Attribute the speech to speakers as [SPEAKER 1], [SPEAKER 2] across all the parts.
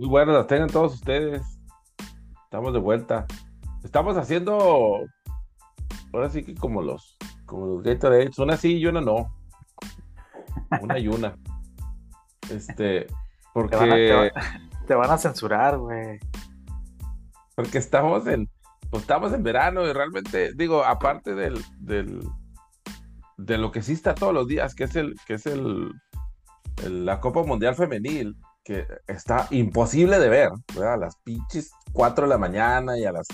[SPEAKER 1] Muy buenas las tengan todos ustedes. Estamos de vuelta. Estamos haciendo, ahora sí que como los, como los Gatorade, una sí y una no. Una y una. Este, porque...
[SPEAKER 2] Te van a, te va- te van a censurar, güey.
[SPEAKER 1] Porque estamos en, pues estamos en verano y realmente, digo, aparte del, del, de lo que sí está todos los días, que es el, que es el, el- la Copa Mundial Femenil, que está imposible de ver, ¿verdad? A las pinches 4 de la mañana y a las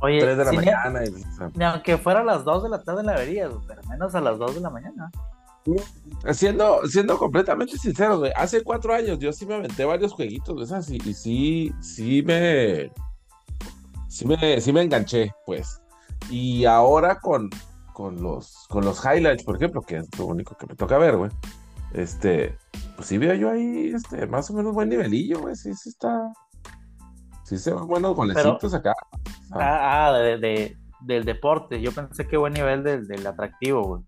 [SPEAKER 2] Oye,
[SPEAKER 1] 3 de la
[SPEAKER 2] si ni-
[SPEAKER 1] mañana. y, o sea,
[SPEAKER 2] ni aunque fuera a las 2 de la tarde la verías, pero menos a las 2 de la mañana.
[SPEAKER 1] Siendo, siendo completamente sincero, güey, hace cuatro años yo sí me aventé varios jueguitos de esas y, y sí, sí me, sí me, sí me enganché, pues. Y ahora con, con los, con los highlights, por ejemplo, que es lo único que me toca ver, güey. Este, pues sí veo yo ahí, este, más o menos buen nivelillo, güey, sí, sí está, sí se ven buenos golecitos acá. Ah,
[SPEAKER 2] Ah, ah, de, de- del deporte. Yo pensé que buen nivel del, del atractivo, güey.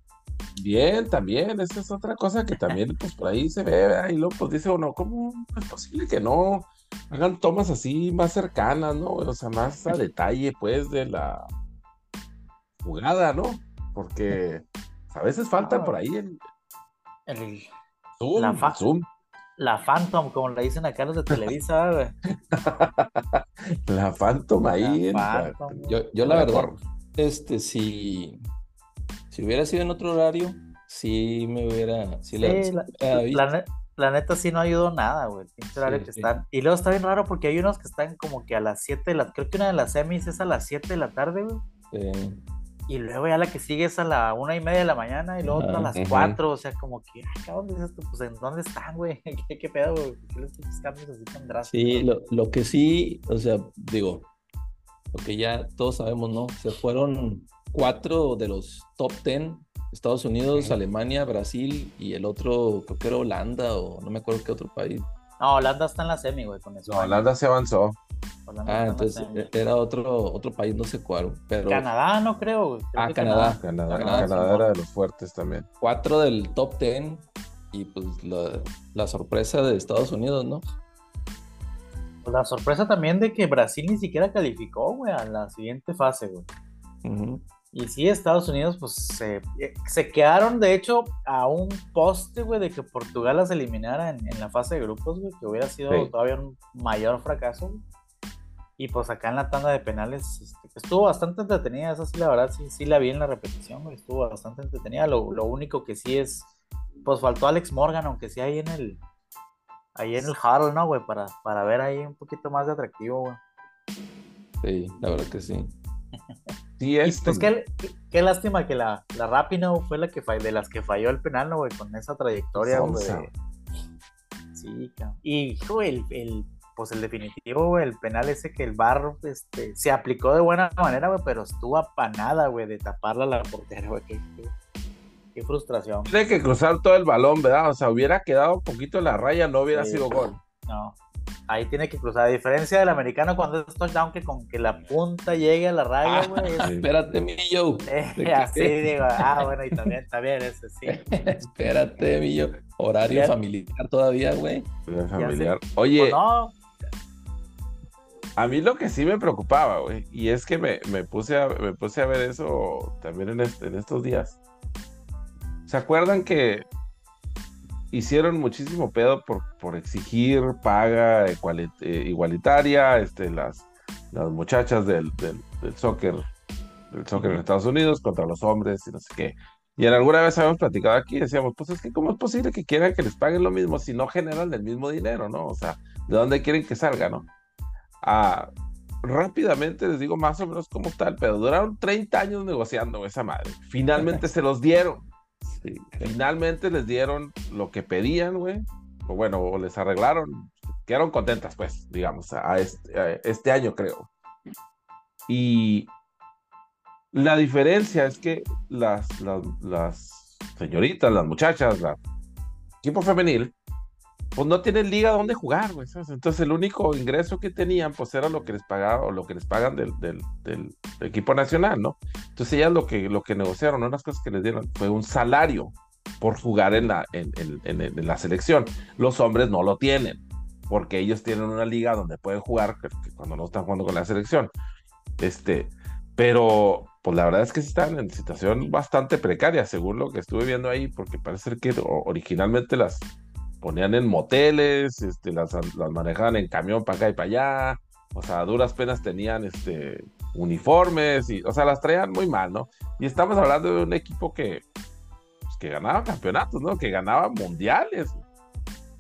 [SPEAKER 1] Bien, también, esa es otra cosa que también, pues por ahí se ve, ¿verdad? y luego pues dice uno, ¿cómo es posible que no hagan tomas así más cercanas, ¿no? O sea, más a detalle, pues, de la jugada, ¿no? Porque a veces faltan
[SPEAKER 2] Ah.
[SPEAKER 1] por ahí el
[SPEAKER 2] El-
[SPEAKER 1] zoom,
[SPEAKER 2] La fa-
[SPEAKER 1] zoom,
[SPEAKER 2] la Phantom, como le dicen acá los de Televisa, güey.
[SPEAKER 1] la Phantom ahí. la-
[SPEAKER 2] Phantom.
[SPEAKER 3] Yo, yo la verdad, este, si, si hubiera sido en otro horario, sí me hubiera, sí la,
[SPEAKER 2] Sí,
[SPEAKER 3] sí
[SPEAKER 2] la,
[SPEAKER 3] la
[SPEAKER 2] la ne- la neta sí no ayudó nada, güey. horario
[SPEAKER 3] Sí,
[SPEAKER 2] que
[SPEAKER 3] sí.
[SPEAKER 2] están. Y luego está bien raro porque hay unos que están como que a las 7 de la... Creo que una de las semis es a las 7 de la tarde, güey.
[SPEAKER 3] Eh,
[SPEAKER 2] Y luego ya la que sigue es a la una y media de la mañana y luego otra a
[SPEAKER 3] Ajá.
[SPEAKER 2] las. 4. O sea, como que, ah, cabrón, dices tú, pues, ¿en dónde están, güey? ¿Qué, qué pedo, güey? ¿Por ¿Qué les cambios así tan drásticos?
[SPEAKER 3] sí, lo, lo que sí, o sea, digo, lo que ya todos sabemos, ¿no? Se fueron cuatro de los top ten, Estados Unidos. Alemania, Brasil y el otro, creo que era Holanda o no me acuerdo qué otro país.
[SPEAKER 2] No, Holanda está en la semi, güey, con eso.
[SPEAKER 1] No, Holanda se avanzó.
[SPEAKER 2] Holanda
[SPEAKER 3] Ah, entonces e- era otro, otro país, no sé cuál, pero
[SPEAKER 2] Canadá, no creo, güey. Creo
[SPEAKER 3] Ah, Canadá.
[SPEAKER 1] Canadá,
[SPEAKER 3] Canadá,
[SPEAKER 1] Canadá
[SPEAKER 2] Simón.
[SPEAKER 1] era de los fuertes también.
[SPEAKER 3] cuatro del top ten y pues la, la sorpresa de Estados Unidos, ¿no?
[SPEAKER 2] Pues la sorpresa también de que Brasil ni siquiera calificó, güey, a la siguiente fase, güey.
[SPEAKER 3] Ujú.
[SPEAKER 2] Y sí, Estados Unidos, pues se, eh, se quedaron, de hecho, a un poste, güey, de que Portugal las eliminara en, en la fase de grupos, güey, que hubiera sido
[SPEAKER 1] Sí.
[SPEAKER 2] todavía un mayor fracaso. güey. Y pues acá en la tanda de penales este, estuvo bastante entretenida, esa sí, la verdad, sí, sí la vi en la repetición, güey, estuvo bastante entretenida. Lo, lo único que sí es, pues faltó Alex Morgan, aunque sí ahí en el, ahí en el huddle, ¿no, güey? Para, para ver ahí un poquito más de atractivo, güey.
[SPEAKER 3] Sí, la verdad que sí.
[SPEAKER 1] Sí, este,
[SPEAKER 2] pues qué, lástima que la, la Rapinoe fue la que falló, de las que falló el penal, ¿no, güey? Con esa trayectoria, güey.
[SPEAKER 1] Sonsa.
[SPEAKER 2] Sí, cabrón. Y, hijo, el, el, pues el definitivo, güey, el penal ese que el bar este, se aplicó de buena manera, güey, pero estuvo apanada, güey, de taparla a la portera, güey. Qué, qué- qué frustración.
[SPEAKER 1] tiene que cruzar todo el balón, ¿verdad? O sea, hubiera quedado un poquito en la raya, no hubiera
[SPEAKER 2] Sí.
[SPEAKER 1] sido gol.
[SPEAKER 2] No. Ahí tiene que cruzar. A diferencia del americano, cuando es touchdown, que con que la punta llegue a la raya, güey. es-
[SPEAKER 1] Sí.
[SPEAKER 3] Espérate, mi Joe.
[SPEAKER 2] eh,
[SPEAKER 3] ¿De qué?
[SPEAKER 2] así digo, ah, bueno, y también, también ese sí.
[SPEAKER 3] Espérate, mi Joe. Horario familiar todavía, güey.
[SPEAKER 1] Familiar. Oye,
[SPEAKER 2] Pues no,
[SPEAKER 1] a mí lo que sí me preocupaba, güey, y es que me, me puse a, me puse a ver eso también en, este- en estos días. ¿Se acuerdan que hicieron muchísimo pedo por, por exigir paga eh, igualitaria, este, las, las muchachas del, del, del soccer, del soccer en Estados Unidos contra los hombres y no sé qué? Y en alguna vez habíamos platicado aquí y decíamos, pues es que cómo es posible que quieran que les paguen lo mismo si no generan el mismo dinero, ¿no? O sea, ¿de dónde quieren que salga, no? Ah, rápidamente les digo más o menos cómo está el pedo. Duraron 30 años negociando esa madre. Finalmente se los dieron. Finalmente les dieron lo que pedían, güey. O bueno, o les arreglaron. Quedaron contentas, pues, digamos, este, año, creo. Y la diferencia es que las, las, las señoritas, las muchachas, la equipo femenil, pues no tienen liga donde jugar, güey. Entonces el único ingreso que tenían, pues era lo que les pagaba o lo que les pagan del, del, equipo nacional, ¿no? Entonces ellas lo que, lo que negociaron, unas cosas que les dieron, fue un salario por jugar en la, en- en la selección. Los hombres no lo tienen. porque ellos tienen una liga donde pueden jugar cuando no están jugando con la selección. Este, pero pues la verdad es que están en situación bastante precaria, según lo que estuve viendo ahí, porque parece que originalmente las ponían en moteles, este, las, las manejaban en camión para acá y para allá, o sea, a duras penas tenían este, uniformes, y, o sea, las traían muy mal, ¿no? Y estamos hablando de un equipo que, pues, que ganaba campeonatos, ¿no? Que ganaba mundiales,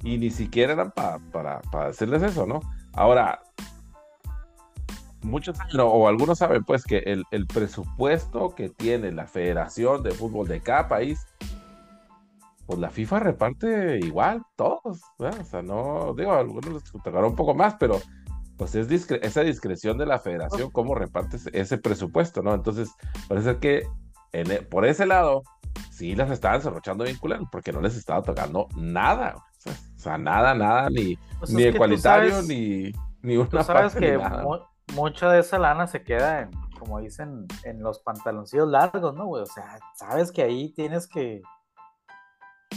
[SPEAKER 1] y ni siquiera eran para, para, para decirles eso, ¿no? Ahora, muchos o algunos saben pues que el, el, presupuesto que tiene la Federación de Fútbol de cada país, pues la FIFA reparte igual, todos, o sea, no, digo, algunos les tocará un poco más, pero pues es esa discreción de la federación cómo reparte ese presupuesto, ¿no? Entonces, parece que en, e, por ese lado, sí las estaban cerrochando bien porque no les estaba tocando nada, o sea, nada, nada, ni, pues ni ecualitario, ni, ni una
[SPEAKER 2] tú sabes que mucha de esa lana se queda en, como dicen, en los pantaloncillos largos, ¿no, güey? O sea, sabes que ahí tienes que,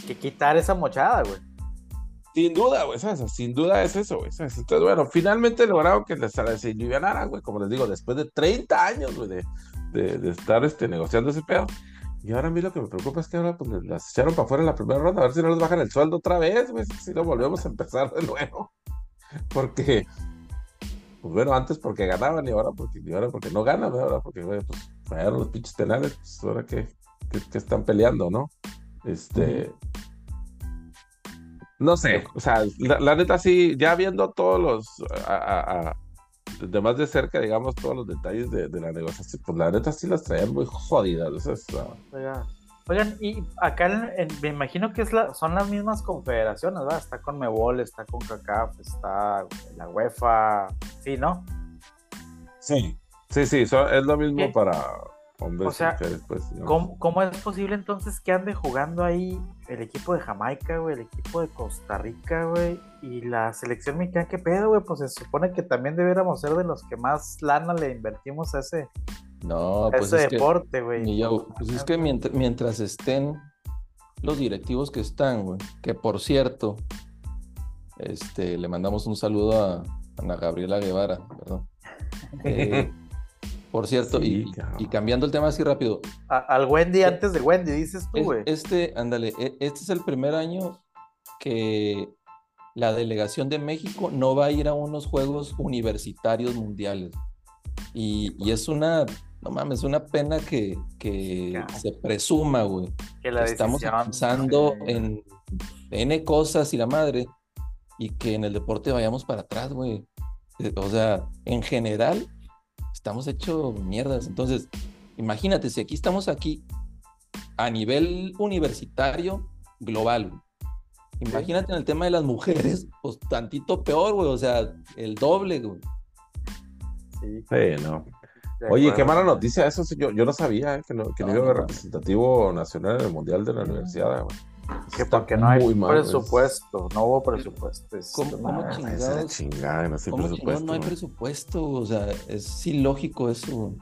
[SPEAKER 2] que quitar esa mochada, güey.
[SPEAKER 1] Sin duda, güey, sin duda es eso, güey. Entonces, bueno, finalmente lograron que les alivianaran, güey, como les digo, después de 30 años, güey, de, de, de, estar este, negociando ese pedo. Y ahora a mí lo que me preocupa es que ahora pues, las echaron para afuera en la primera ronda, a ver si no les bajan el sueldo otra vez, güey, si no volvemos a empezar de nuevo. Porque, pues bueno, antes porque ganaban y ahora porque, y ahora porque no ganan, ahora porque, güey, pues fallaron los pinches tenales, pues ahora que, que, están peleando, ¿no? Este. No sé, o sea, la, neta sí, ya viendo todos los, a, de más de cerca, digamos, todos los detalles de, la negociación, pues la neta sí las traían muy jodidas.
[SPEAKER 2] Oigan, y acá me imagino que es la, son las mismas confederaciones, ¿verdad? Está con Mebol, está con CACAF, está la UEFA, sí, ¿no?
[SPEAKER 1] Sí, sí, sí, es lo mismo para, o sea, pues,
[SPEAKER 2] ¿cómo, es posible entonces que ande jugando ahí el equipo de Jamaica, güey, el equipo de Costa Rica, güey, y la selección mexicana? ¿Qué pedo, güey? Pues se supone que también debiéramos ser de los que más lana le invertimos a ese,
[SPEAKER 3] no, pues
[SPEAKER 2] ese deporte, güey.
[SPEAKER 3] Pues es que mientras, estén los directivos que están, güey, que por cierto, este, le mandamos un saludo a Ana Gabriela Guevara, perdón. Eh, por cierto, y, cambiando el tema así rápido.
[SPEAKER 2] al Wendy antes de Wendy, dices tú, güey.
[SPEAKER 3] Este, ándale, e, este es el primer año que la delegación de México no va a ir a unos Juegos Universitarios Mundiales. Y, es una, no mames, una pena que, se presuma, güey. Que estamos pensando en N cosas y la madre, y que en el deporte vayamos para atrás, güey. O sea, en general, estamos hechos mierdas. Entonces, imagínate, si aquí estamos aquí a nivel universitario global, Imagínate en el tema de las mujeres, pues tantito peor, güey, o sea, el doble, güey.
[SPEAKER 1] Sí, sí no. Oye, qué mala noticia eso, yo, yo no sabía eh, que no, que no, iba a representativo nacional en el Mundial de la Universidad, güey.
[SPEAKER 2] Que porque no hay presupuesto, no hubo presupuesto.
[SPEAKER 3] ¿Cómo, cómo chingados?
[SPEAKER 1] Chingada, no,
[SPEAKER 3] ¿Cómo presupuesto, no hay presupuesto? O sea, es ilógico eso.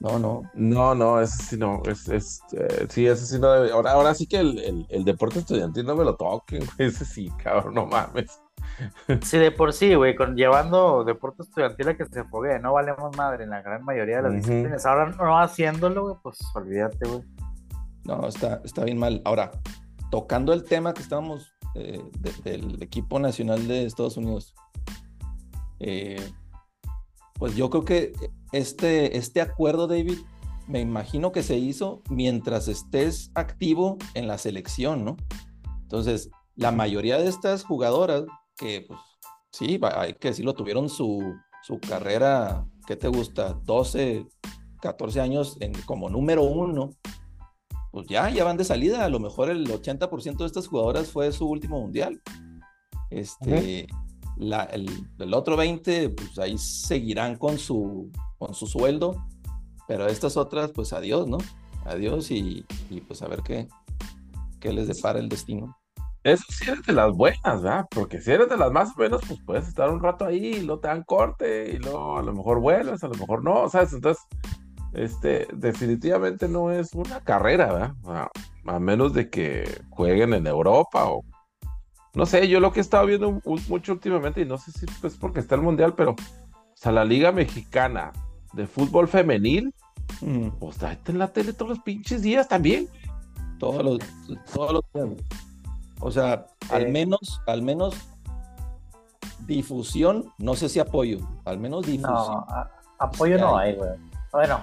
[SPEAKER 3] No, no.
[SPEAKER 1] No, no, eso sí no. Es, es eh, sí, eso sí no debe. Ahora, ahora sí que el, el, el, deporte estudiantil no me lo toquen, güey. Ese sí, cabrón, no mames.
[SPEAKER 2] Sí, de por sí, güey, con, llevando deporte estudiantil a que se fogue, no valemos madre en la gran mayoría de las disciplinas. Ahora no haciéndolo, güey, pues olvídate, güey.
[SPEAKER 3] No, está, está bien mal. Ahora, tocando el tema que estábamos eh, del equipo nacional de Estados Unidos, eh, pues yo creo que este, este acuerdo, David, me imagino que se hizo mientras estés activo en la selección, ¿no? Entonces, la mayoría de estas jugadoras que, pues, sí, hay que decirlo, tuvieron su, su carrera, ¿qué te gusta? 12, 14 años en, como número uno pues ya, ya van de salida. A lo mejor el 80% de estas jugadoras fue su último mundial. Este, la, el, otro 20, pues ahí seguirán con su, con su sueldo. Pero estas otras, pues adiós, ¿no? Adiós y, pues a ver qué, qué les depara el destino.
[SPEAKER 1] Eso sí eres de las buenas, ¿verdad? Porque si eres de las más o menos, pues puedes estar un rato ahí y luego te dan corte y luego a lo mejor vuelves, a lo mejor no, ¿sabes? Entonces, este, definitivamente no es una carrera, ¿verdad? A, menos de que jueguen en Europa o, no sé, yo lo que he estado viendo mucho últimamente, y no sé si es porque está el mundial, pero, o sea, la Liga Mexicana de Fútbol Femenil, mm. pues está en la tele todos los pinches días también.
[SPEAKER 3] Todos los, todos los días. O sea, al menos, al menos difusión, no sé si apoyo, al menos difusión. No,
[SPEAKER 2] apoyo no hay, güey. Bueno,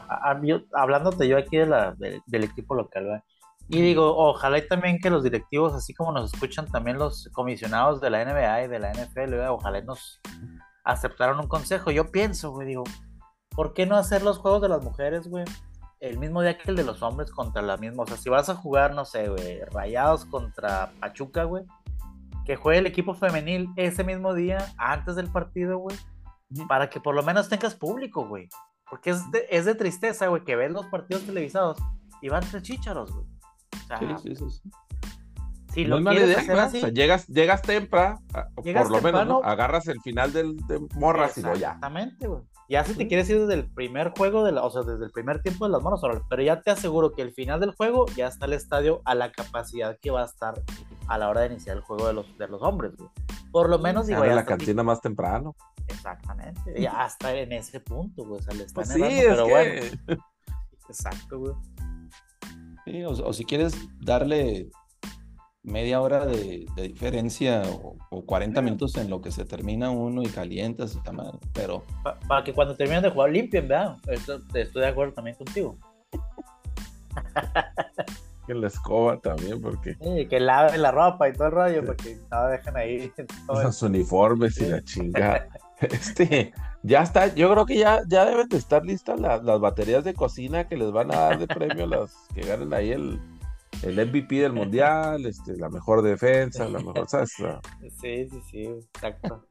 [SPEAKER 2] hablándote yo aquí de la, del equipo local, güey. Y digo, ojalá y también que los directivos, así como nos escuchan también los comisionados de la NBA y de la NFL, ojalá nos aceptaron un consejo. Yo pienso, güey, digo, ¿por qué no hacer los juegos de las mujeres, güey? El mismo día que el de los hombres contra la misma. O sea, si vas a jugar, no sé, güey, rayados contra Pachuca, güey, que juegue el equipo femenil ese mismo día, antes del partido, güey, para que por lo menos tengas público, güey. Porque es de, es de tristeza, güey, que ves los partidos televisados y van tres chícharos, güey. Sí, sí, sí,
[SPEAKER 1] Si lo idea, llegas, llegas temprano, por lo menos, agarras el final del, de morras y lo ya.
[SPEAKER 2] Exactamente, güey. Ya si te quieres ir desde el primer juego, de o sea, desde el primer tiempo de las manos, pero ya te aseguro que el final del juego ya está el estadio a la capacidad que va a estar a la hora de iniciar el juego de los, de los hombres, güey. Por lo menos,
[SPEAKER 1] digo, ya la cantina más temprano.
[SPEAKER 2] Exactamente, ya está en ese punto, güey. O sea, le están pues sí, pero bueno. Exacto, güey
[SPEAKER 3] o, si quieres darle media hora de, diferencia o, 40 minutos en lo que se termina uno y calientas, está mal, pero...
[SPEAKER 2] Para que cuando terminen de jugar limpien, ¿verdad? estoy de acuerdo también contigo.
[SPEAKER 1] que la escoba también, porque...
[SPEAKER 2] Sí, que lave la ropa y todo el rollo, porque no dejan ahí...
[SPEAKER 1] Los uniformes y la chingada. Este, ya está, yo creo que ya, ya deben de estar listas las, baterías de cocina que les van a dar de premio las que ganen ahí el, el MVP del mundial, este, la mejor defensa, la mejor, ¿sabes?
[SPEAKER 2] Sí, sí, sí, exacto.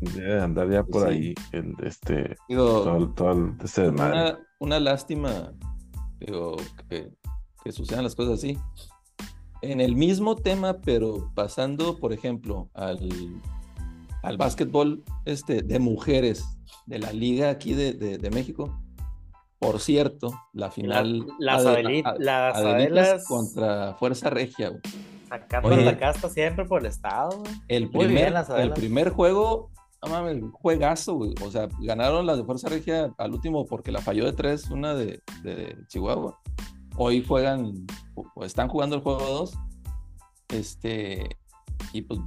[SPEAKER 1] Debe andar ya por ahí el, este, todo, todo este
[SPEAKER 3] una, una, lástima, digo, que, que sucedan las cosas así. En el mismo tema, pero pasando, por ejemplo, al al básquetbol este, de mujeres de la liga aquí de, de, México. Por cierto, la final.
[SPEAKER 2] las Adelitas
[SPEAKER 3] contra Fuerza Regia.
[SPEAKER 2] Sacando la casta siempre por el estado.
[SPEAKER 3] El, primer, el primer juego, no mames, juegazo, güey. O sea, ganaron las de Fuerza Regia al último porque la falló de tres, una de, de Chihuahua. Hoy juegan, o están jugando el juego 2. Este, y pues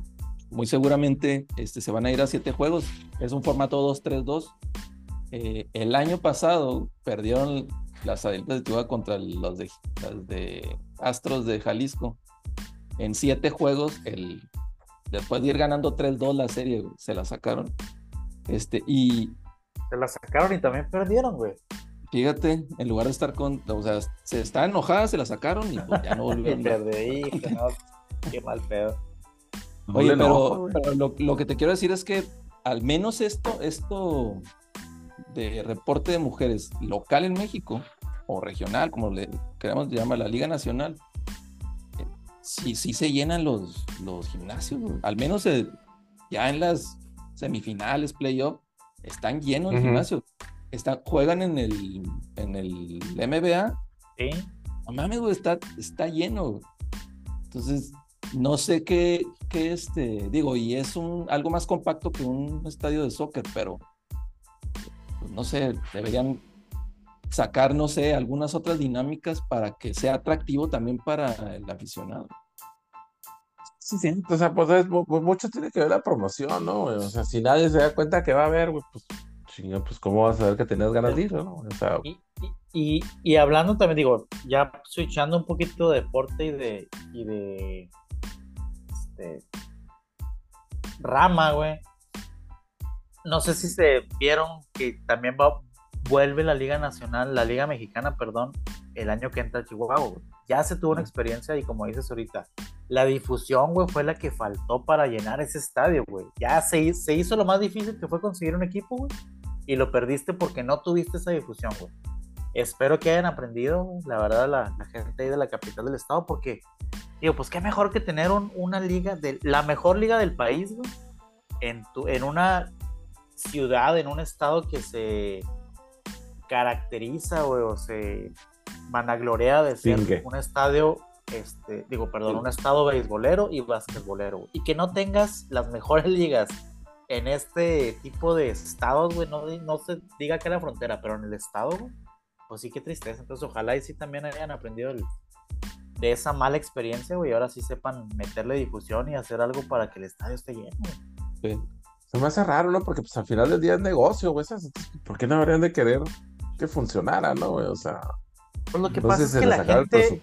[SPEAKER 3] muy seguramente este, se van a ir a siete juegos. Es un formato 2-3-2. Eh, el año pasado perdieron las Adelitas de Chihuahua contra los de, de Astros de Jalisco. En siete juegos, el, después de ir ganando 3-2 la serie, se la sacaron. Este, y.
[SPEAKER 2] Se la sacaron y también perdieron, güey.
[SPEAKER 3] Fíjate, en lugar de estar con. O sea, se está enojada, se la sacaron y pues ya no volvieron.
[SPEAKER 2] qué mal pedo.
[SPEAKER 3] Oye, pero, lo, que te quiero decir es que al menos esto, esto de reporte de mujeres local en México, o regional, como le queremos llamar la Liga Nacional, eh, sí, sí se llenan los, los gimnasios, al menos eh, ya en las semifinales, playoff, están llenos los gimnasios. Están, juegan en el, en el MBA.
[SPEAKER 2] Sí.
[SPEAKER 3] No mames, güey, está, está lleno. Entonces, no sé qué, qué este, digo, y es un, algo más compacto que un estadio de soccer, pero pues, no sé, deberían sacar, no sé, algunas otras dinámicas para que sea atractivo también para el aficionado.
[SPEAKER 1] Sí, sí, o sea, pues, pues, mucho tiene que ver la promoción, ¿no? O sea, si nadie se da cuenta que va a haber, pues, pues cómo vas a saber que tenías ganas de ir, ¿no? O sea,
[SPEAKER 2] y, y, hablando también, digo, ya switchando un poquito de deporte y de, y de este, rama, güey. No sé si se vieron que también va, vuelve la Liga Nacional, la Liga Mexicana, perdón, el año que entra a Chihuahua, Ya se tuvo una experiencia y como dices ahorita, la difusión, güey, fue la que faltó para llenar ese estadio, güey. Ya se, se hizo lo más difícil que fue conseguir un equipo, güey. Y lo perdiste porque no tuviste esa difusión, güey. Espero que hayan aprendido, la verdad, la, la gente ahí de la capital del estado, porque Digo, pues qué mejor que tener una liga, de, la mejor liga del país, güey, en, tu, en una ciudad, en un estado que se caracteriza, güey, o se vanaglorea de ser un estadio este, digo, perdón, un estado beisbolero y basquetbolero, y que no tengas las mejores ligas en este tipo de estados, güey, no, no se diga que era frontera, pero en el estado, pues sí, qué tristeza. Entonces, ojalá y sí también hayan aprendido de esa mala experiencia, güey, y ahora sí sepan meterle difusión y hacer algo para que el estadio esté lleno,
[SPEAKER 1] Sí. Se me hace raro, ¿no? Porque pues al final del día es negocio, güey. ¿Por qué no habrían de querer que funcionara, no, güey? O sea.
[SPEAKER 2] Pues lo que pasa es que la gente,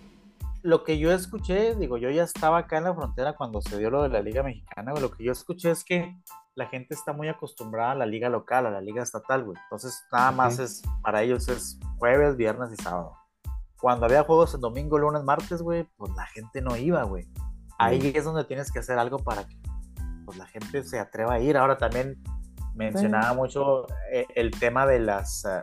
[SPEAKER 2] lo que yo escuché, digo, yo ya estaba acá en la frontera cuando se dio lo de la Liga Mexicana, güey. Lo que yo escuché es que la gente está muy acostumbrada a la liga local, a la liga estatal, güey. Entonces, nada más es, para ellos es jueves, viernes y sábado. Cuando había juegos en domingo, lunes, martes, güey, pues la gente no iba, güey. Ahí es donde tienes que hacer algo para que pues, la gente se atreva a ir. Ahora también mencionaba mucho eh, el tema de las eh,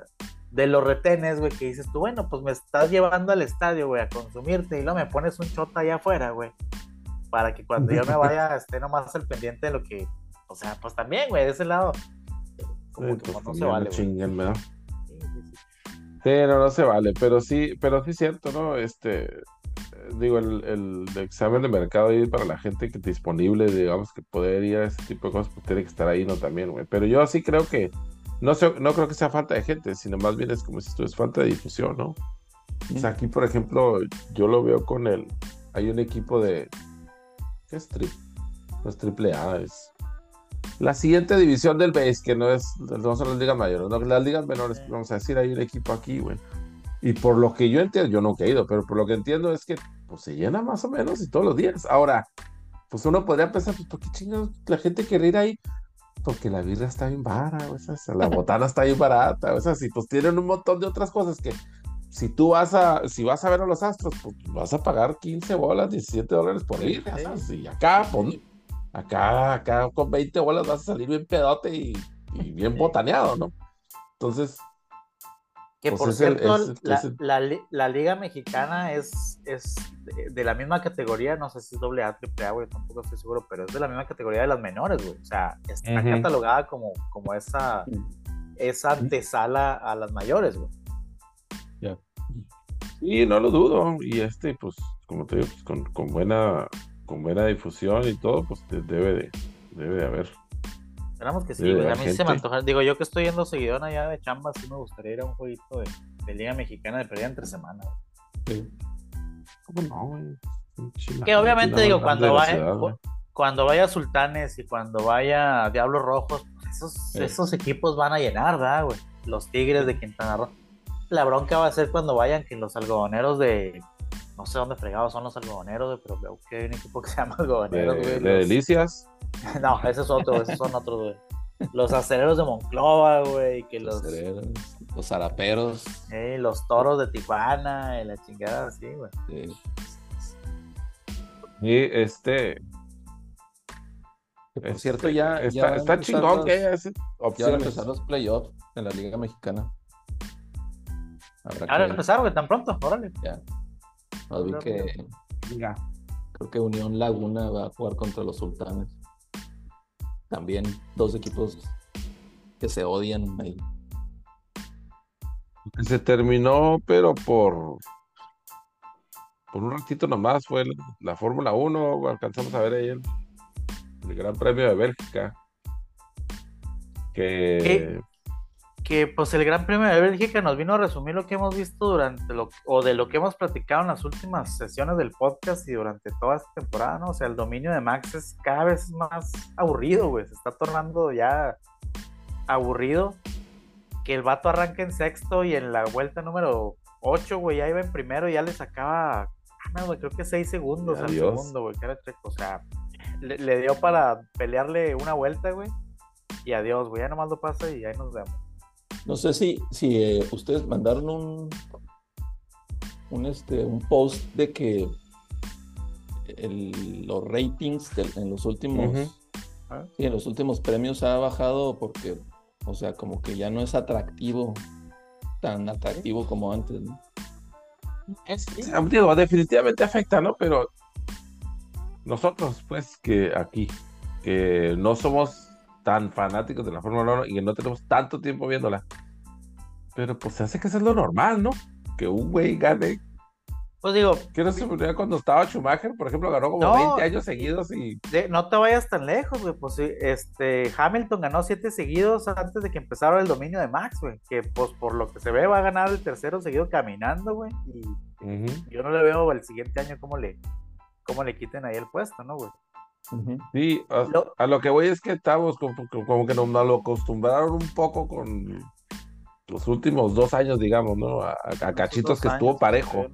[SPEAKER 2] de los retenes, güey, que dices tú, bueno, pues me estás llevando al estadio, güey, a consumirte y luego me pones un chota allá afuera, güey, para que cuando yo me vaya esté nomás al pendiente de lo que, o sea, pues también, güey, de ese lado,
[SPEAKER 1] como que pues no se vale, chinguen, ¿verdad? Sí, sí, no, no se vale, pero sí, pero sí es cierto, ¿no? Este, digo, el, el, examen de mercado ahí para la gente que disponible, digamos, que poder ir a ese tipo de cosas, pues tiene que estar ahí, ¿no? También, güey, pero yo sí creo que no, no creo que sea falta de gente, sino más bien es como si es falta de difusión, ¿no? O sea, aquí, por ejemplo, yo lo veo con el. Hay un equipo de. ¿Qué es triple? No es triple A, es. La siguiente división del base, que no es. No son las ligas mayores, no, las ligas menores, vamos a decir, hay un equipo aquí, güey. Y por lo que yo entiendo, yo nunca he ido, pero por lo que entiendo es que pues, se llena más o menos y todos los días. Ahora, pues uno podría pensar, pues, ¿por qué chingados la gente quiere ir ahí? porque la birra está bien barata, o sea, la botana está bien barata, o sea, si pues tienen un montón de otras cosas que si tú vas a, si vas a ver a los astros, pues vas a pagar 15 bolas, 17 dólares por ir, y acá, pues, acá, acá con 20 bolas vas a salir bien pedote y, y bien botaneado, ¿no? Entonces,
[SPEAKER 2] que pues por cierto, la, Liga Mexicana es, es de, la misma categoría, no sé si es doble A, triple A, güey, tampoco estoy seguro, pero es de la misma categoría de las menores, güey. O sea, está catalogada como, como esa, esa antesala a las mayores, güey.
[SPEAKER 1] Ya. Sí, no lo dudo. Y este, pues, como te digo, pues, con, con, buena, con buena difusión y todo, pues debe de, debe de haber
[SPEAKER 2] Esperamos que sí, güey. A mí se me antoja. Digo, yo que estoy yendo seguidón allá de chamba, sí me gustaría ir a un jueguito de, Liga Mexicana de pérdida entre semana,
[SPEAKER 1] Sí. ¿Cómo no, güey?
[SPEAKER 2] Que obviamente, digo, cuando vaya, cuando vaya Sultanes y cuando vaya Diablos Rojos, pues esos, esos equipos van a llenar, ¿verdad, güey? Los Tigres de Quintana Roo. La bronca va a ser cuando vayan que los algodoneros de. No sé dónde fregados son los algodoneros, pero veo que hay un equipo que se llama algodoneros,
[SPEAKER 1] güey. De, delicias.
[SPEAKER 2] No, ese es otro, esos son otros, güey. Los aceleros de Monclova, güey, que los...
[SPEAKER 3] Los zaraperos.
[SPEAKER 2] Eh, los toros de Tijuana, y la chingada así, güey.
[SPEAKER 1] Y este...
[SPEAKER 3] por cierto, ya...
[SPEAKER 1] Está, está chingón que haya
[SPEAKER 3] Ya van a empezar los playoffs en la Liga Mexicana.
[SPEAKER 2] Ahora empezaron, güey, tan pronto, órale.
[SPEAKER 3] Ya. No, vi que... Creo que Unión Laguna va a jugar contra los Sultanes también dos equipos que se odian ahí.
[SPEAKER 1] Se terminó, pero por por un ratito nomás fue la, Fórmula 1, alcanzamos a ver ahí el, Gran Premio de Bélgica. Que
[SPEAKER 2] que pues el Gran Premio de Bélgica nos vino a resumir lo que hemos visto durante lo o de lo que hemos platicado en las últimas sesiones del podcast y durante toda esta temporada, ¿no? O sea, el dominio de Max es cada vez más aburrido, güey, se está tornando ya aburrido que el vato arranque en sexto y en la vuelta número 8, güey, ya iba en primero y ya le sacaba, ah, no, creo que 6 segundos al segundo, güey, que era checo, o sea, le, le dio para pelearle una vuelta, güey, y adiós, güey, ya nomás lo pasa y ahí nos vemos.
[SPEAKER 3] No sé si, si eh, ustedes mandaron un, un, este, un post de que los ratings en los últimos en los últimos premios ha bajado porque, o sea, como que ya no es atractivo, tan atractivo como antes, ¿no?
[SPEAKER 1] Es, digo, definitivamente afecta, ¿no? Pero nosotros, pues, que aquí, que no somos tan fanáticos de la Fórmula 1 y que no tenemos tanto tiempo viéndola. Pero pues se hace que eso es lo normal, ¿no? Que un güey gane
[SPEAKER 2] Pues digo,
[SPEAKER 1] ¿Qué no se me cuando estaba Schumacher, por ejemplo, ganó como
[SPEAKER 2] No.
[SPEAKER 1] 20 años seguidos y
[SPEAKER 2] no te vayas tan lejos, güey. Pues este, Hamilton ganó siete seguidos antes de que empezara el dominio de Max, güey. Que pues por lo que se ve va a ganar el tercero seguido caminando, güey. Y yo no le veo el siguiente año cómo le, cómo le quiten ahí el puesto, ¿no, güey?
[SPEAKER 1] Sí, a,
[SPEAKER 2] Lo-
[SPEAKER 1] a lo que voy es que estamos como, como que nos, nos lo acostumbraron un poco con los últimos dos años, digamos, ¿no? A, a- a cachitos que estuvo parejo.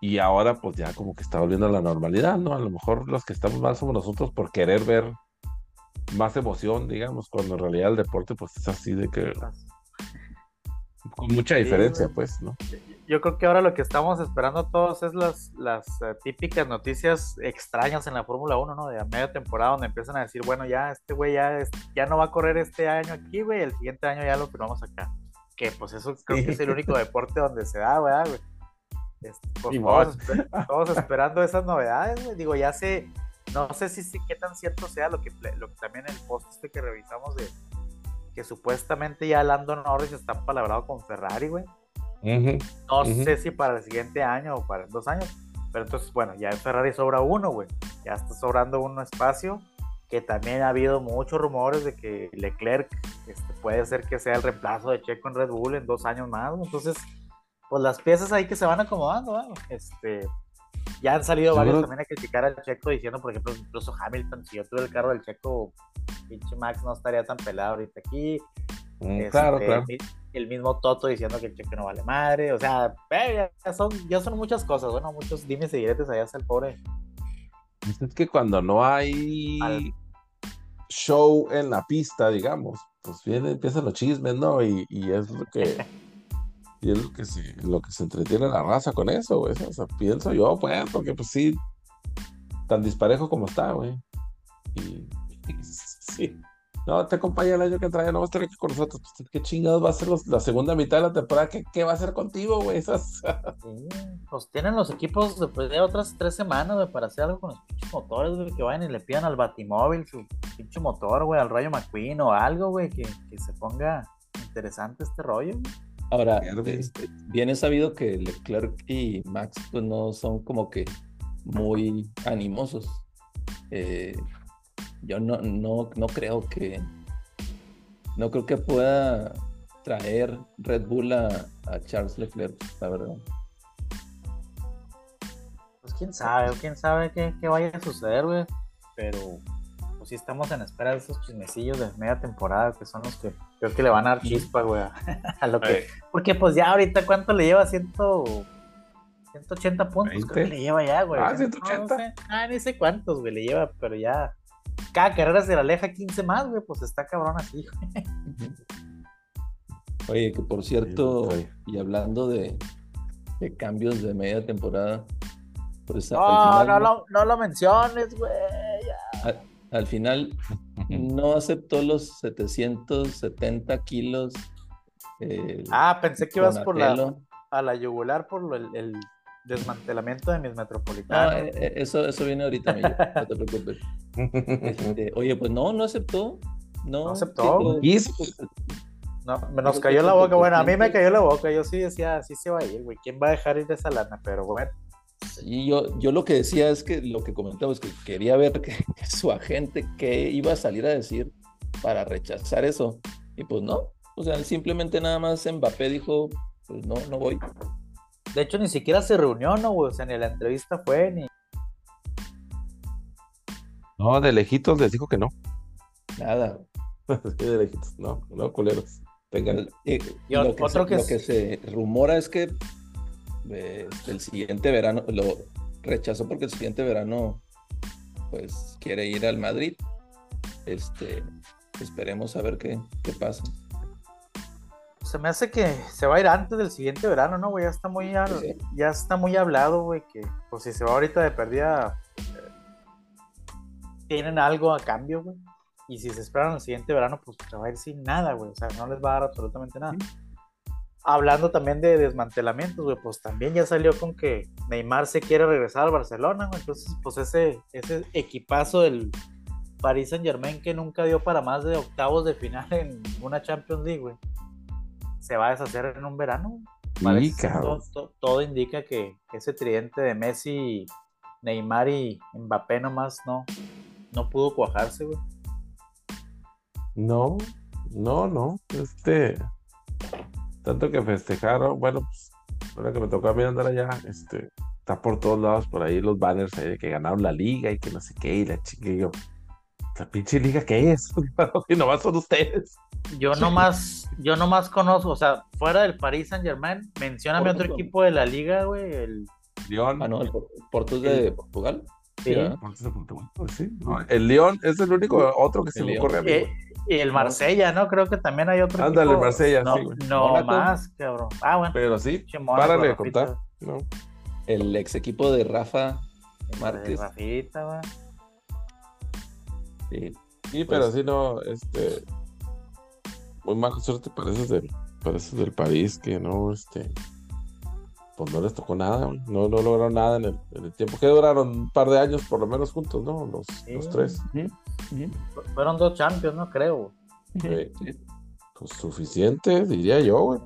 [SPEAKER 1] Y ahora pues ya como que está volviendo a la normalidad, ¿no? A lo mejor los que estamos mal somos nosotros por querer ver más emoción, digamos, cuando en realidad el deporte pues es así de que con mucha diferencia, pues, ¿no?
[SPEAKER 2] Yo creo que ahora lo que estamos esperando todos es las, las eh, típicas noticias extrañas en la Fórmula 1, ¿no? De a media temporada donde empiezan a decir, bueno, ya este güey ya, es- ya no va a correr este año aquí, güey, el siguiente año ya lo firmamos acá. Que pues eso creo que es el único deporte donde se da, ¿verdad, güey? Este, pues, todos, esper- todos esperando esas novedades, güey. Digo, ya sé, no sé si, si qué tan cierto sea lo que, lo que también el post este que revisamos de que supuestamente ya Lando Norris está palabrado con Ferrari, güey. No sé si para el siguiente año o para dos años. Pero entonces, bueno, ya en Ferrari sobra uno, güey. Ya está sobrando un espacio. Que también ha habido muchos rumores de que Leclerc este, puede ser que sea el reemplazo de Checo en Red Bull en dos años más. Entonces, pues las piezas ahí que se van acomodando, güey. Este, ya han salido varios también a criticar al Checo diciendo, por ejemplo, incluso Hamilton, si yo tuve el carro del Checo, pinche Max no estaría tan pelado ahorita aquí.
[SPEAKER 1] Mm,
[SPEAKER 2] Este,
[SPEAKER 1] Claro, claro.
[SPEAKER 2] El, el mismo Toto diciendo que el cheque no vale madre. O sea, eh, ya son, ya son muchas cosas, bueno, muchos dimes y diretes allá hacia el pobre.
[SPEAKER 1] Pues Es que cuando no hay
[SPEAKER 2] Al-
[SPEAKER 1] show en la pista, digamos, pues viene, empiezan los chismes, ¿no? Y, y es lo que y es lo que se, lo que se entretiene la raza con eso, güey. O sea, pienso yo, pues, porque pues sí, tan disparejo como está, güey. Y, y sí. No, te acompaña el año que entra, ya no vas a estar aquí con nosotros. Pues, ¿Qué chingados va a ser los- la segunda mitad de la temporada? ¿Qué, qué va a hacer contigo, güey? Esas-
[SPEAKER 2] Sí, pues tienen los equipos después de otras tres semanas, güey, para hacer algo con los pinches motores, güey, que vayan y le pidan al Batimóvil su pinche motor, güey, al Rayo McQueen o algo, güey, que, que se ponga interesante este rollo. güey.
[SPEAKER 3] Ahora, este, bien es sabido que Leclerc y Max pues no son como que muy animosos. Eh, yo no, no, no creo que no creo que pueda traer Red Bull a, a Charles Leclerc, la verdad.
[SPEAKER 2] Pues quién sabe, o quién sabe qué, qué vaya a suceder, güey. Pero pues sí estamos en espera de esos chismecillos de media temporada, que son los que creo que le van a dar chispa, güey, a, lo que... Porque pues ya ahorita, ¿cuánto le lleva? Ciento... 180 puntos, creo que
[SPEAKER 1] 20.
[SPEAKER 2] le lleva ya, güey.
[SPEAKER 1] Ah,
[SPEAKER 2] No,
[SPEAKER 1] 180.
[SPEAKER 2] No, sé, ah, ni sé cuántos, güey, le lleva, pero ya... Cada carrera se le aleja 15 más, güey, pues está cabrón así, güey.
[SPEAKER 3] Oye, que por cierto,
[SPEAKER 1] Sí,
[SPEAKER 3] y hablando de, de cambios de media temporada, pues al
[SPEAKER 2] No,
[SPEAKER 3] final
[SPEAKER 2] no, lo, no lo menciones, güey.
[SPEAKER 3] al- al final no aceptó los 770 kilos. eh,
[SPEAKER 2] Ah, pensé que ibas por la, a la yugular por lo- el, el desmantelamiento de mis
[SPEAKER 3] No,
[SPEAKER 2] metropolitanos.
[SPEAKER 3] eh, eh, eso, eso viene ahorita, Millo, no te preocupes. Este, oye, pues no, no aceptó. No,
[SPEAKER 2] No aceptó,
[SPEAKER 1] Y eso,
[SPEAKER 2] No, me nos cayó la boca. Bueno, a mí me cayó la boca. Yo sí decía, sí se va a ir, güey. ¿Quién va a dejar ir esa lana? Pero bueno,
[SPEAKER 3] Y yo, yo lo que decía es que lo que comentaba es que quería ver que, que su agente qué iba a salir a decir para rechazar eso. Y pues no. O sea, simplemente nada más Mbappé dijo, pues no, no voy.
[SPEAKER 2] De hecho, ni siquiera se reunió, ¿no, güey? O sea, ni la entrevista fue, ni.
[SPEAKER 1] no, de lejitos les dijo que no.
[SPEAKER 3] Nada.
[SPEAKER 1] Sí, de lejitos, no, no, culeros. Vengan.
[SPEAKER 3] Y,
[SPEAKER 2] Y
[SPEAKER 3] lo, que
[SPEAKER 2] otro
[SPEAKER 3] se,
[SPEAKER 2] que
[SPEAKER 3] lo
[SPEAKER 2] es-
[SPEAKER 3] que se rumora es que eh, el siguiente verano lo rechazó porque el siguiente verano pues quiere ir al Madrid. Este, esperemos a ver qué, qué pasa.
[SPEAKER 2] Se me hace que se va a ir antes del siguiente verano, ¿no, güey? Ya está muy,
[SPEAKER 3] Sí.
[SPEAKER 2] ya está muy hablado, güey, que pues si se va ahorita de perdida, eh, tienen algo a cambio, güey. Y si se esperan el siguiente verano, pues se va a ir sin nada, güey. O sea, no les va a dar absolutamente nada. Hablando también de desmantelamientos, güey, pues también ya salió con que Neymar se quiere regresar al Barcelona, güey. Entonces, pues ese, ese equipazo del Paris Saint Germain que nunca dio para más de octavos de final en una Champions League, güey. Se va a deshacer en un verano. todo, todo- todo indica que ese tridente de Messi, Neymar y Mbappé nomás no, no pudo cuajarse, güey.
[SPEAKER 1] No, no, no. Este. Tanto que festejaron. Bueno, pues. Ahora que me tocó a mí andar allá, este. Está por todos lados por ahí los banners ahí de que ganaron la liga y que no sé qué. Y la chica y yo. ¿La pinche liga qué es? y nomás son ustedes.
[SPEAKER 2] Yo nomás, yo nomás conozco, o sea, fuera del Paris Saint Germain, mencióname otro equipo de la liga, güey. El,
[SPEAKER 1] León.
[SPEAKER 3] Ah, no, el Por- Porto es de Portugal.
[SPEAKER 2] sí.
[SPEAKER 1] Pues sí, ¿no? El León es el único otro que se
[SPEAKER 3] El
[SPEAKER 1] me
[SPEAKER 3] León.
[SPEAKER 1] ocurre a mí.
[SPEAKER 2] Eh, y el Marsella, ¿no? Creo que también hay otro
[SPEAKER 1] Ándale,
[SPEAKER 2] equipo.
[SPEAKER 1] Marsella,
[SPEAKER 2] no,
[SPEAKER 1] sí, güey.
[SPEAKER 2] No más, cabrón. Ah, bueno.
[SPEAKER 1] Pero sí,
[SPEAKER 2] Mónaco,
[SPEAKER 1] párale de contar. ¿no?
[SPEAKER 3] El ex equipo de Rafa Márquez.
[SPEAKER 2] Rafita, güey.
[SPEAKER 3] Sí.
[SPEAKER 1] Sí, pero
[SPEAKER 3] Pues-
[SPEAKER 1] sí no, este. Muy mala suerte para esos del, para esos del París que no, este. Pues no les tocó nada, no, no lograron nada en el, en el tiempo. Que duraron un par de años por lo menos juntos, ¿no? Los,
[SPEAKER 2] Sí.
[SPEAKER 1] los tres.
[SPEAKER 2] Fueron dos champions, no creo. güey.
[SPEAKER 1] Sí.
[SPEAKER 3] Sí.
[SPEAKER 1] Pues suficiente, diría yo, güey,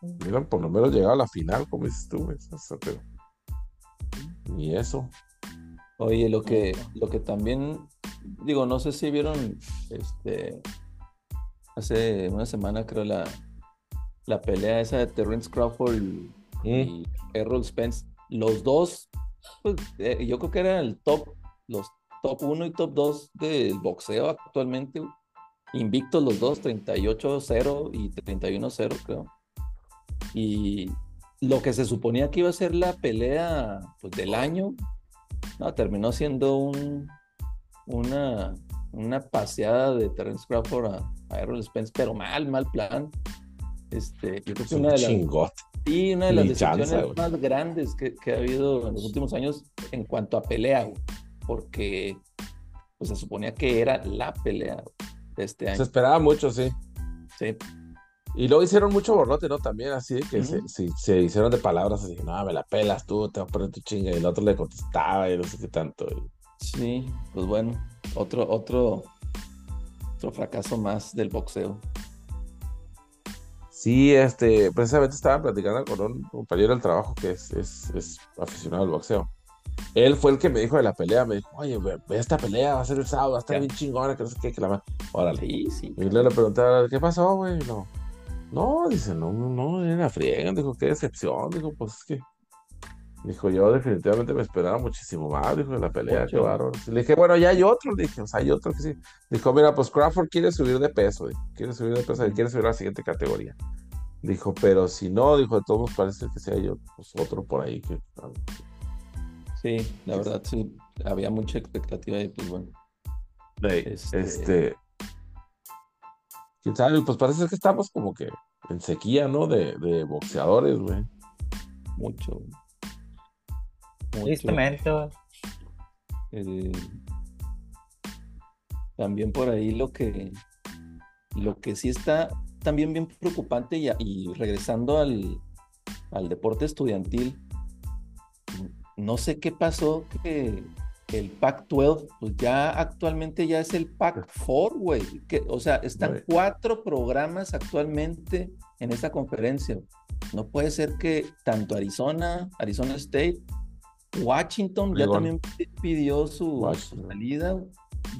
[SPEAKER 1] hubieran por lo menos llegado a la final, como dices tú, güey. o sea, pero ni eso.
[SPEAKER 3] Oye, lo que, lo que también, digo, no sé si vieron, este, hace una semana creo la, la pelea esa de Terrence Crawford y, y Errol Spence. Los dos, pues, eh, yo creo que eran el top, los top 1 y top 2 del boxeo actualmente. Invictos los dos, 38-0 y 31-0 creo. Y lo que se suponía que iba a ser la pelea pues, del año, no, terminó siendo un, una, una paseada de Terence Crawford a, a Errol Spence, pero mal, mal plan. Este, yo creo que
[SPEAKER 1] Es
[SPEAKER 3] una
[SPEAKER 1] un
[SPEAKER 3] de las,
[SPEAKER 1] chingote.
[SPEAKER 3] sí, una de las decepciones
[SPEAKER 1] güey.
[SPEAKER 3] más grandes que, que ha habido en los últimos años en cuanto a pelea, güey, porque pues, se suponía que era la pelea de este
[SPEAKER 1] Se
[SPEAKER 3] año.
[SPEAKER 1] esperaba mucho, sí.
[SPEAKER 3] Sí,
[SPEAKER 1] Y luego hicieron mucho borlote, ¿no? También así, que se,
[SPEAKER 3] Ujú.
[SPEAKER 1] se, se hicieron de palabras así, no, me la pelas tú, te voy a poner tu chinga. Y el otro le contestaba y no sé qué tanto. y-
[SPEAKER 3] sí, pues bueno, otro, otro, otro fracaso más del boxeo.
[SPEAKER 1] Sí, este, precisamente estaba platicando con un compañero del trabajo que es, es, es aficionado al boxeo. Él fue el que me dijo de la pelea, me dijo, oye, ve, ve esta pelea, va a ser el sábado, va a estar
[SPEAKER 3] Ya.
[SPEAKER 1] bien chingona, que no sé qué, que la ma-". Órale.
[SPEAKER 3] Sí, sí.
[SPEAKER 1] Y le preguntaba, ¿qué pasó, güey? No, no, dice, no, no, no, era friega, dijo, qué decepción, dijo, pues es que, dijo, yo definitivamente me esperaba muchísimo más, dijo, de la pelea, qué bárbaro. Le dije, bueno, ya hay otro, le dije, o sea, hay otro que sí. Dijo, mira, pues Crawford quiere subir de peso, dijo, quiere subir de peso, quiere subir a la siguiente categoría. Dijo, pero si no, dijo, de todos modos parece que hay otro, pues, otro por ahí que...
[SPEAKER 3] Sí, la verdad, sí. Había mucha expectativa y pues bueno.
[SPEAKER 1] Este...
[SPEAKER 3] Este-
[SPEAKER 1] ¿Quién sabe? Pues parece que estamos como que en sequía, ¿no? De, de boxeadores, güey.
[SPEAKER 3] Mucho. mucho.
[SPEAKER 2] Tristemente.
[SPEAKER 3] Eh, también por ahí lo que lo que sí está también bien preocupante y, y regresando al, al deporte estudiantil, no sé qué pasó que el Pac-12 pues ya actualmente ya es el Pac-4, güey. Que, o sea, están
[SPEAKER 1] Güey.
[SPEAKER 3] cuatro programas actualmente en esta conferencia. No puede ser que tanto Arizona, Arizona State, Washington ya también pi- pidió su,
[SPEAKER 1] Washington.
[SPEAKER 3] salida.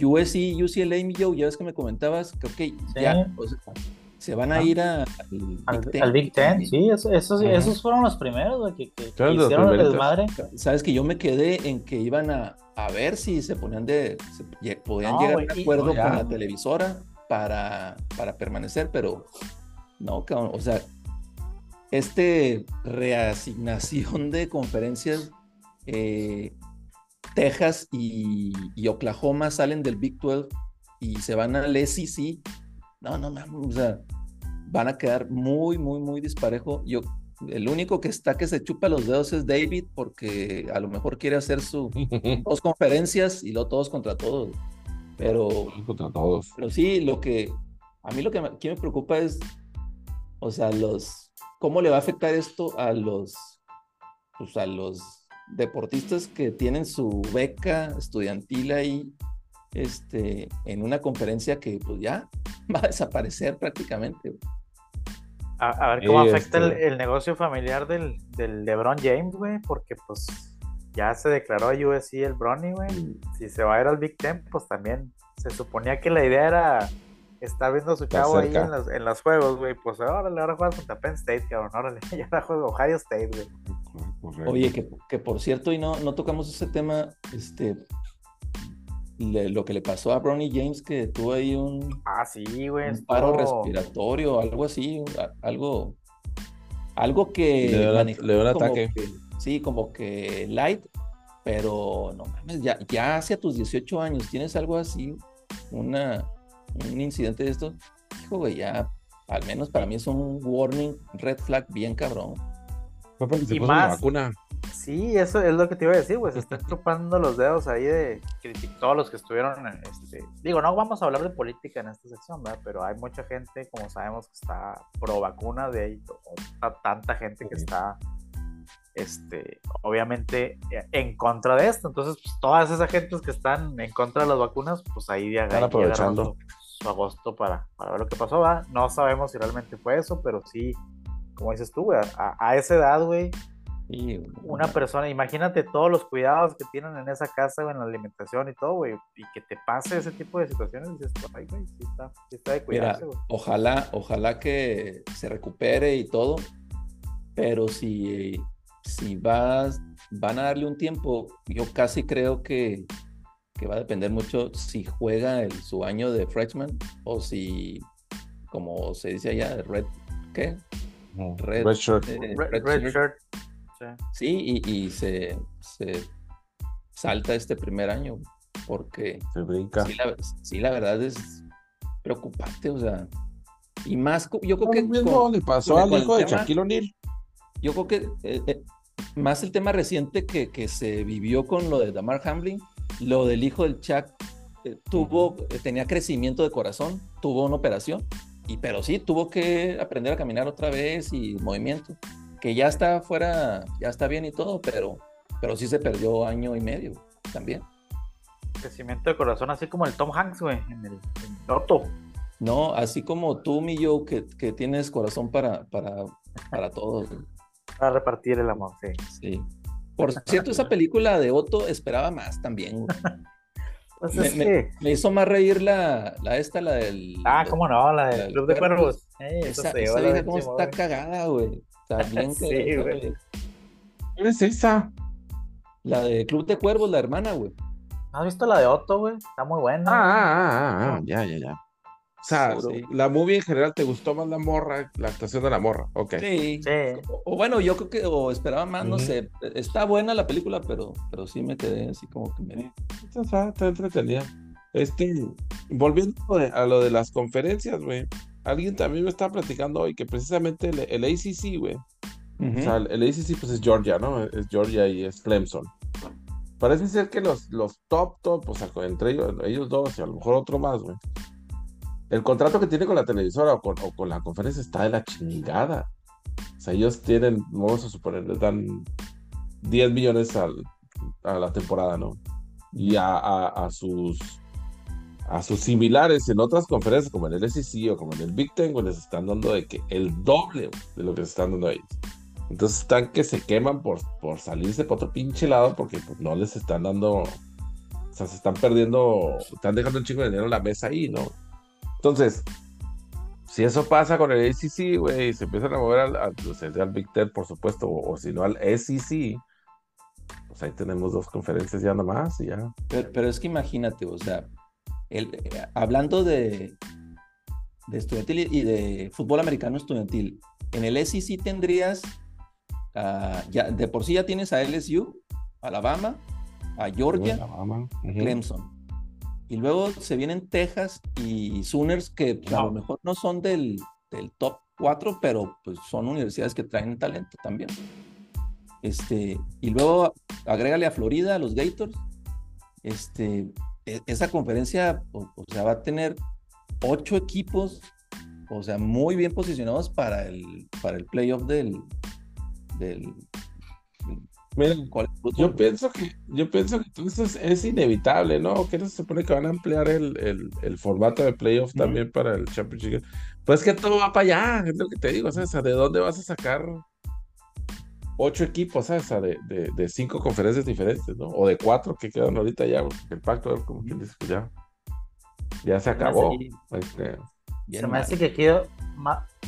[SPEAKER 3] USC, UCLA, Joe, ya ves que me comentabas, creo que ya o sea, se van a
[SPEAKER 2] Ah.
[SPEAKER 3] ir a- al
[SPEAKER 2] Al,
[SPEAKER 3] Big Ten.
[SPEAKER 2] al Big Ten, sí, eso- esos, fueron los primeros, güey, que, que- hicieron el desmadre.
[SPEAKER 3] Sabes que yo me quedé en que iban a, a ver si se ponían de, se podían
[SPEAKER 2] No,
[SPEAKER 3] llegar a un acuerdo
[SPEAKER 1] no,
[SPEAKER 3] con la televisora para, para permanecer, pero no, cabrón, o sea, este reasignación de conferencias, eh, Texas y, y Oklahoma salen del Big 12 y se van al SEC, no, no, o sea, van a quedar muy, muy, muy disparejo. Yo, el único que está que se chupa los dedos es David, porque a lo mejor quiere hacer su dos conferencias y luego todos contra todos. Pero,
[SPEAKER 1] Contra todos.
[SPEAKER 3] pero sí, lo que a mí lo que aquí me preocupa es, o sea, los, cómo le va a afectar esto a los, pues a los deportistas que tienen su beca estudiantil ahí, este, en una conferencia que pues ya va a desaparecer prácticamente.
[SPEAKER 2] A a, ver cómo afecta este el, negocio familiar del, del LeBron James, güey, porque pues ya se declaró a USC el Bronny, güey. Si se va a ir al Big Ten, pues también se suponía que la idea era estar viendo a su chavo ahí en los, en los juegos, güey. Pues órale, ahora juegas contra Penn State, cabrón. Órale, ya ahora juega Ohio State,
[SPEAKER 3] güey. Oye, que, que, por cierto, y no, no tocamos ese tema, este, lo que le pasó a Bronny James, que tuvo ahí un,
[SPEAKER 2] ah, sí, güey,
[SPEAKER 3] un paro respiratorio, algo así, algo, algo que le dio un ataque. sí, como que light, pero no mames, ya, ya hacia tus 18 años tienes algo así, una, un incidente de esto, hijo, güey, ya, al menos para mí es un warning, red flag bien cabrón.
[SPEAKER 1] Y más, vacuna.
[SPEAKER 2] Sí, eso es lo que te iba a decir, güey. Se están chupando los dedos ahí de todos los que estuvieron. Este... Digo, no vamos a hablar de política en esta sección, ¿verdad? Pero hay mucha gente, como sabemos, que está pro vacuna, de ahí, tanta gente que está, este, obviamente, en contra de esto. Entonces, pues, todas esas gentes que están en contra de las vacunas, pues ahí ya
[SPEAKER 1] están aprovechando
[SPEAKER 2] su, agosto para, para ver lo que pasó, ¿verdad? No sabemos si realmente fue eso, pero sí, como dices tú, güey, a, a esa edad, güey una persona, imagínate todos los cuidados que tienen en esa casa, en la alimentación y todo, güey, y que te pase ese tipo de situaciones, dices, ay, güey, sí está, sí está de cuidarse,
[SPEAKER 3] Ojalá, ojalá que se recupere y todo, pero si, si vas, van a darle un tiempo, yo casi creo que, que va a depender mucho si juega el, su año de freshman o si, como se dice allá, red, ¿qué?
[SPEAKER 1] Red, shirt.
[SPEAKER 2] Eh, red, shirt
[SPEAKER 3] Sí, y, se, salta este primer año porque
[SPEAKER 1] se brinca.
[SPEAKER 3] Sí la, verdad es preocupante, o sea, y más, yo creo que...
[SPEAKER 1] mismo le pasó al hijo de Shaquille O'Neal.
[SPEAKER 3] Yo creo que eh, eh, más el tema reciente que, que, se vivió con lo de Damar Hamlin, lo del hijo del Chuck, eh, tuvo, tenía crecimiento de corazón, tuvo una operación, y pero sí, tuvo que aprender a caminar otra vez y movimiento que ya está fuera, ya está bien y todo, pero, pero sí se perdió año y medio también.
[SPEAKER 2] Crecimiento de corazón, así como el Tom Hanks, güey, en el Otto.
[SPEAKER 3] No, así como tú, mi yo, que, que tienes corazón para, para, para todos.
[SPEAKER 2] Para repartir el amor, sí.
[SPEAKER 3] Sí. Por cierto, esa película de Otto esperaba más también. Pues me, me, hizo más reír la, la esta, la del.
[SPEAKER 2] Ah, cómo no, la del Club de Cuervos.
[SPEAKER 3] esa, esa cómo está cagada, güey. También
[SPEAKER 2] sí,
[SPEAKER 1] güey. ¿Cuál es esa?
[SPEAKER 3] La de Club de Cuervos, la hermana, güey.
[SPEAKER 2] ¿Has visto la de Otto, güey? Está muy buena.
[SPEAKER 1] Ah, ah, ah, ah, ya, ya, ya. O sea, la movie en general te gustó más la morra, la actuación de la morra, ok.
[SPEAKER 3] Sí. sí. O, bueno, yo creo que o esperaba más, no sé. Está buena la película, pero, pero sí me quedé así como que me.
[SPEAKER 1] Está, está entretenida. Este, volviendo a lo de las conferencias, güey alguien también me estaba platicando hoy que precisamente el, ACC, güey. O sea, el, ACC pues es Georgia, ¿no? Es Georgia y es Clemson. Parece ser que los, los top, top, o sea, entre ellos, ellos dos y a lo mejor otro más, güey. El contrato que tiene con la televisora o con, la conferencia está de la chingada. O sea, ellos tienen, vamos a suponer, les dan 10 millones a la temporada, ¿no? Y a sus similares en otras conferencias como en el SEC o como en el Big Ten, les están dando de que el doble de lo que se están dando a ellos. Entonces están que se queman por, salirse por otro pinche lado porque pues, no les están dando, o sea, se están perdiendo, están dejando un chingo de dinero en la mesa ahí, ¿no? Entonces, si eso pasa con el ACC, güey, se empiezan a mover al, pues, al, Big Ten, por supuesto, o, si no al SEC, pues ahí tenemos dos conferencias ya nada más y ya.
[SPEAKER 3] pero es que imagínate, o sea, el, hablando de, de estudiantil y de fútbol americano estudiantil, en el SEC tendrías, ah, ya, de por sí ya tienes a LSU, Alabama, a Georgia, Clemson. Y luego se vienen Texas y Sooners, que a lo mejor no son del, del, top 4, pero pues son universidades que traen talento también. Este, y luego agrégale a Florida, a los Gators. Este, e, esa conferencia, o, sea, va a tener ocho equipos, o sea, muy bien posicionados para el, para el playoff del, del,
[SPEAKER 1] yo pienso que, yo pienso que entonces es inevitable, ¿no? Que no se supone que van a ampliar el, el, el formato de playoff también para el Championship. Pues que todo va para allá, es lo que te digo, ¿sabes? ¿De dónde vas a sacar ocho equipos, ¿sabes? De, de, de, cinco conferencias diferentes, ¿no? O de cuatro que quedan ahorita ya, el pacto, como quien dice, pues ya, ya se acabó. Este,
[SPEAKER 2] se me hace que quiero,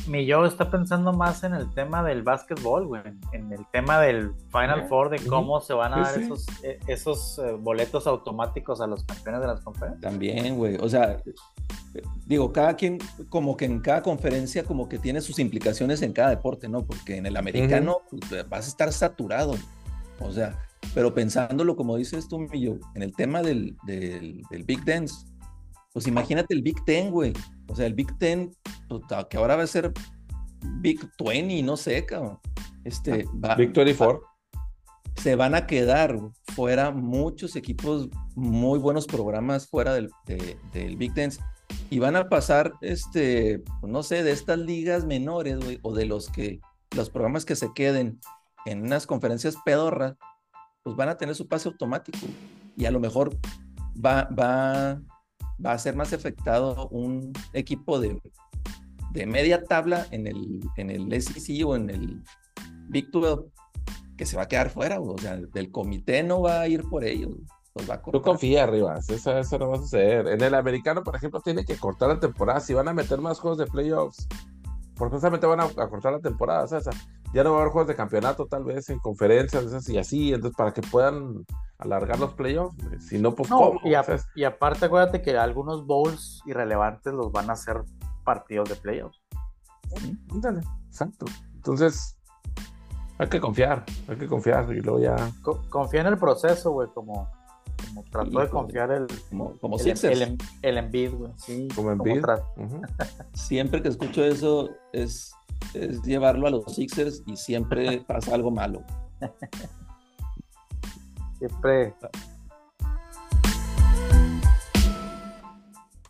[SPEAKER 2] mi yo está pensando más en el tema del básquetbol, güey, en el tema del Final Four, de cómo se van a dar esos, eh, esos eh, boletos automáticos a los campeones de las conferencias.
[SPEAKER 3] También, güey, o sea, digo, cada quien, como que en cada conferencia, como que tiene sus implicaciones en cada deporte, ¿no? Porque en el americano pues, vas a estar saturado, o sea, pero pensándolo, como dices tú, Millo, en el tema del, del, del Big Dance, pues imagínate el Big Ten, güey. O sea, el Big Ten, pues, que ahora va a ser Big 20, no sé, cabrón. Este,
[SPEAKER 1] ah, Big 24.
[SPEAKER 3] se van a quedar fuera muchos equipos, muy buenos programas fuera del, del Big Ten. Y van a pasar, este, pues, no sé, de estas ligas menores, güey, o de los que, los programas que se queden en unas conferencias pedorras, pues van a tener su pase automático. Y a lo mejor va, va va a ser más afectado un equipo de, de media tabla en el, en el SEC o en el Big 12 que se va a quedar fuera, o sea, del comité no va a ir por ellos.
[SPEAKER 1] Tú confía arriba, eso, eso no va a suceder. En el americano, por ejemplo, tiene que cortar la temporada. Si van a meter más juegos de playoffs, porque justamente van a, cortar la temporada, o sea, ya no va a haber juegos de campeonato, tal vez en conferencias y así, entonces para que puedan alargar los playoffs. Si no, pues ¿cómo?
[SPEAKER 2] Y, aparte, acuérdate que algunos bowls irrelevantes los van a hacer partidos de playoffs.
[SPEAKER 1] exacto. Entonces, hay que confiar, hay que confiar y luego ya.
[SPEAKER 2] confía en el proceso, güey, como, como trató de confiar el.
[SPEAKER 3] Como, como
[SPEAKER 2] el, el, el, Embiid, güey. Sí,
[SPEAKER 1] como Embiid.
[SPEAKER 3] Siempre que escucho eso es, es llevarlo a los Sixers y siempre pasa algo malo.
[SPEAKER 2] Siempre